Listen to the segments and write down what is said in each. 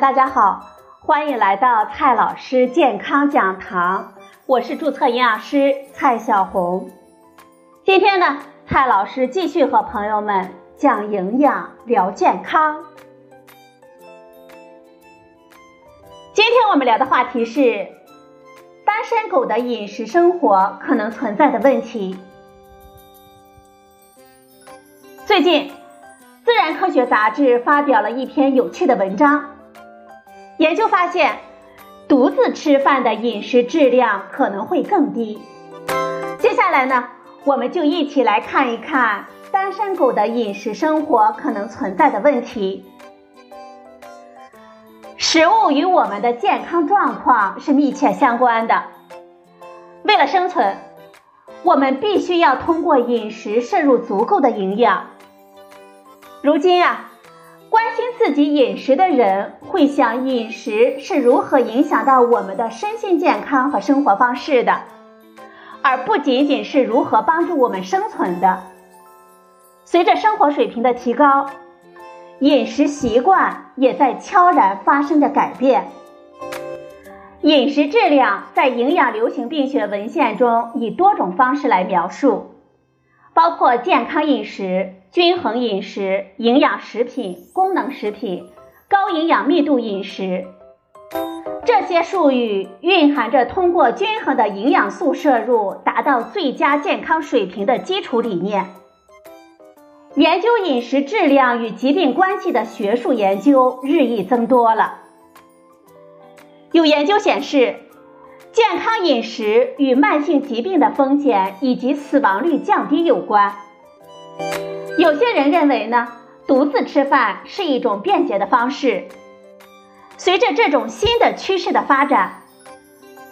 大家好，欢迎来到蔡老师健康讲堂，我是注册营养师蔡小红。今天呢，蔡老师继续和朋友们讲营养、聊健康。今天我们聊的话题是单身狗的饮食生活可能存在的问题。最近，《自然科学》杂志发表了一篇有趣的文章。研究发现，独自吃饭的饮食质量可能会更低。接下来呢，我们就一起来看一看单身狗的饮食生活可能存在的问题。食物与我们的健康状况是密切相关的。为了生存，我们必须要通过饮食摄入足够的营养。如今啊。关心自己饮食的人会想饮食是如何影响到我们的身心健康和生活方式的，而不仅仅是如何帮助我们生存的。随着生活水平的提高，饮食习惯也在悄然发生着改变。饮食质量在营养流行病学文献中以多种方式来描述，包括健康饮食。均衡饮食、营养食品、功能食品、高营养密度饮食，这些术语蕴含着通过均衡的营养素摄入达到最佳健康水平的基础理念。研究饮食质量与疾病关系的学术研究日益增多了。有研究显示，健康饮食与慢性疾病的风险以及死亡率降低有关。有些人认为呢，独自吃饭是一种便捷的方式。随着这种新的趋势的发展，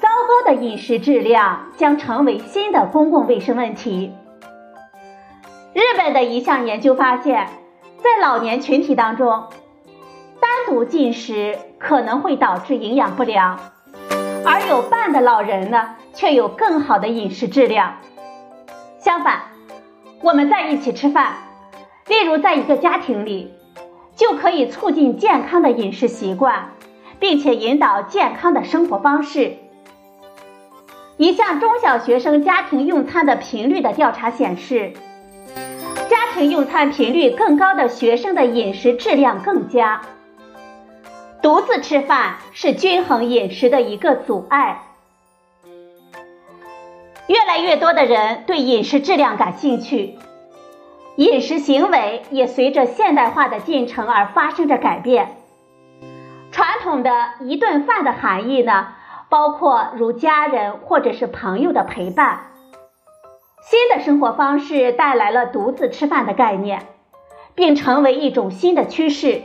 糟糕的饮食质量将成为新的公共卫生问题。日本的一项研究发现，在老年群体当中，单独进食可能会导致营养不良，而有伴的老人呢，却有更好的饮食质量。相反，我们在一起吃饭。例如，在一个家庭里，就可以促进健康的饮食习惯，并且引导健康的生活方式。一项中小学生家庭用餐的频率的调查显示，家庭用餐频率更高的学生的饮食质量更佳。独自吃饭是均衡饮食的一个阻碍。越来越多的人对饮食质量感兴趣。饮食行为也随着现代化的进程而发生着改变。传统的一顿饭的含义呢，包括如家人或者是朋友的陪伴。新的生活方式带来了独自吃饭的概念，并成为一种新的趋势。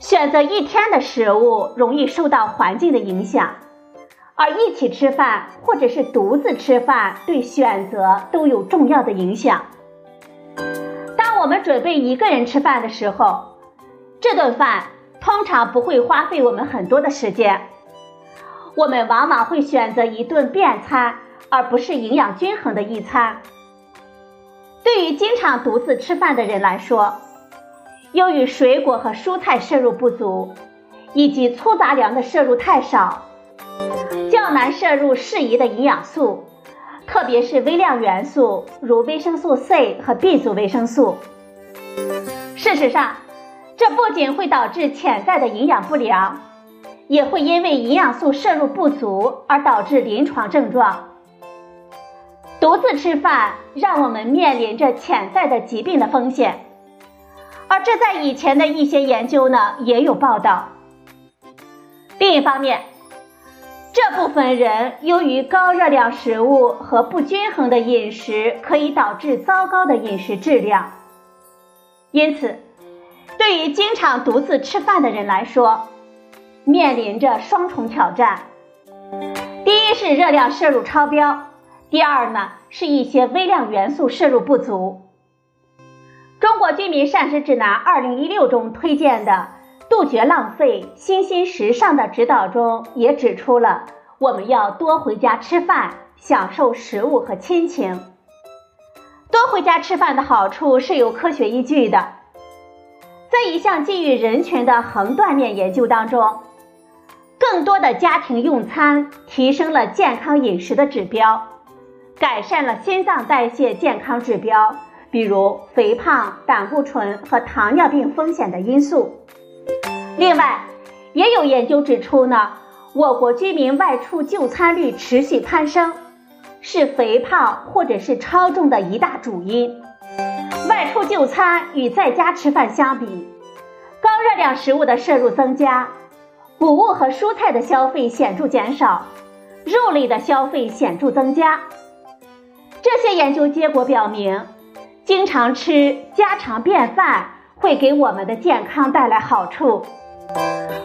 选择一天的食物容易受到环境的影响，而一起吃饭或者是独自吃饭对选择都有重要的影响。当我们准备一个人吃饭的时候，这顿饭通常不会花费我们很多的时间。我们往往会选择一顿便餐，而不是营养均衡的一餐。对于经常独自吃饭的人来说，由于水果和蔬菜摄入不足，以及粗杂粮的摄入太少，较难摄入适宜的营养素，特别是微量元素，如维生素 C 和 B 族维生素。事实上，这不仅会导致潜在的营养不良，也会因为营养素摄入不足而导致临床症状。独自吃饭让我们面临着潜在的疾病的风险，而这在以前的一些研究呢也有报道。另一方面，这部分人由于高热量食物和不均衡的饮食，可以导致糟糕的饮食质量。因此，对于经常独自吃饭的人来说，面临着双重挑战。第一是热量摄入超标，第二呢是一些微量元素摄入不足。中国居民膳食指南二零一六中推荐的杜绝浪费、新兴时尚的指导中也指出了，我们要多回家吃饭，享受食物和亲情。多回家吃饭的好处是有科学依据的。在一项基于人群的横断面研究当中，更多的家庭用餐提升了健康饮食的指标，改善了心脏代谢健康指标，比如肥胖、胆固醇和糖尿病风险的因素。另外，也有研究指出呢，我国居民外出就餐率持续攀升，是肥胖或者是超重的一大主因。外出就餐与在家吃饭相比，高热量食物的摄入增加，谷物和蔬菜的消费显著减少，肉类的消费显著增加。这些研究结果表明，经常吃家常便饭会给我们的健康带来好处。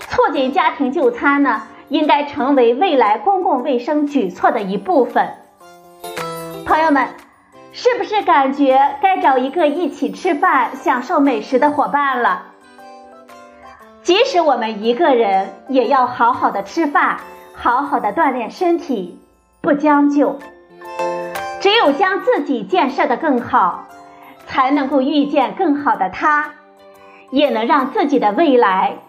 促进家庭就餐呢，应该成为未来公共卫生举措的一部分。朋友们。是不是感觉该找一个一起吃饭、享受美食的伙伴了？即使我们一个人，也要好好的吃饭，好好的锻炼身体，不将就。只有将自己建设的更好，才能够遇见更好的他，也能让自己的未来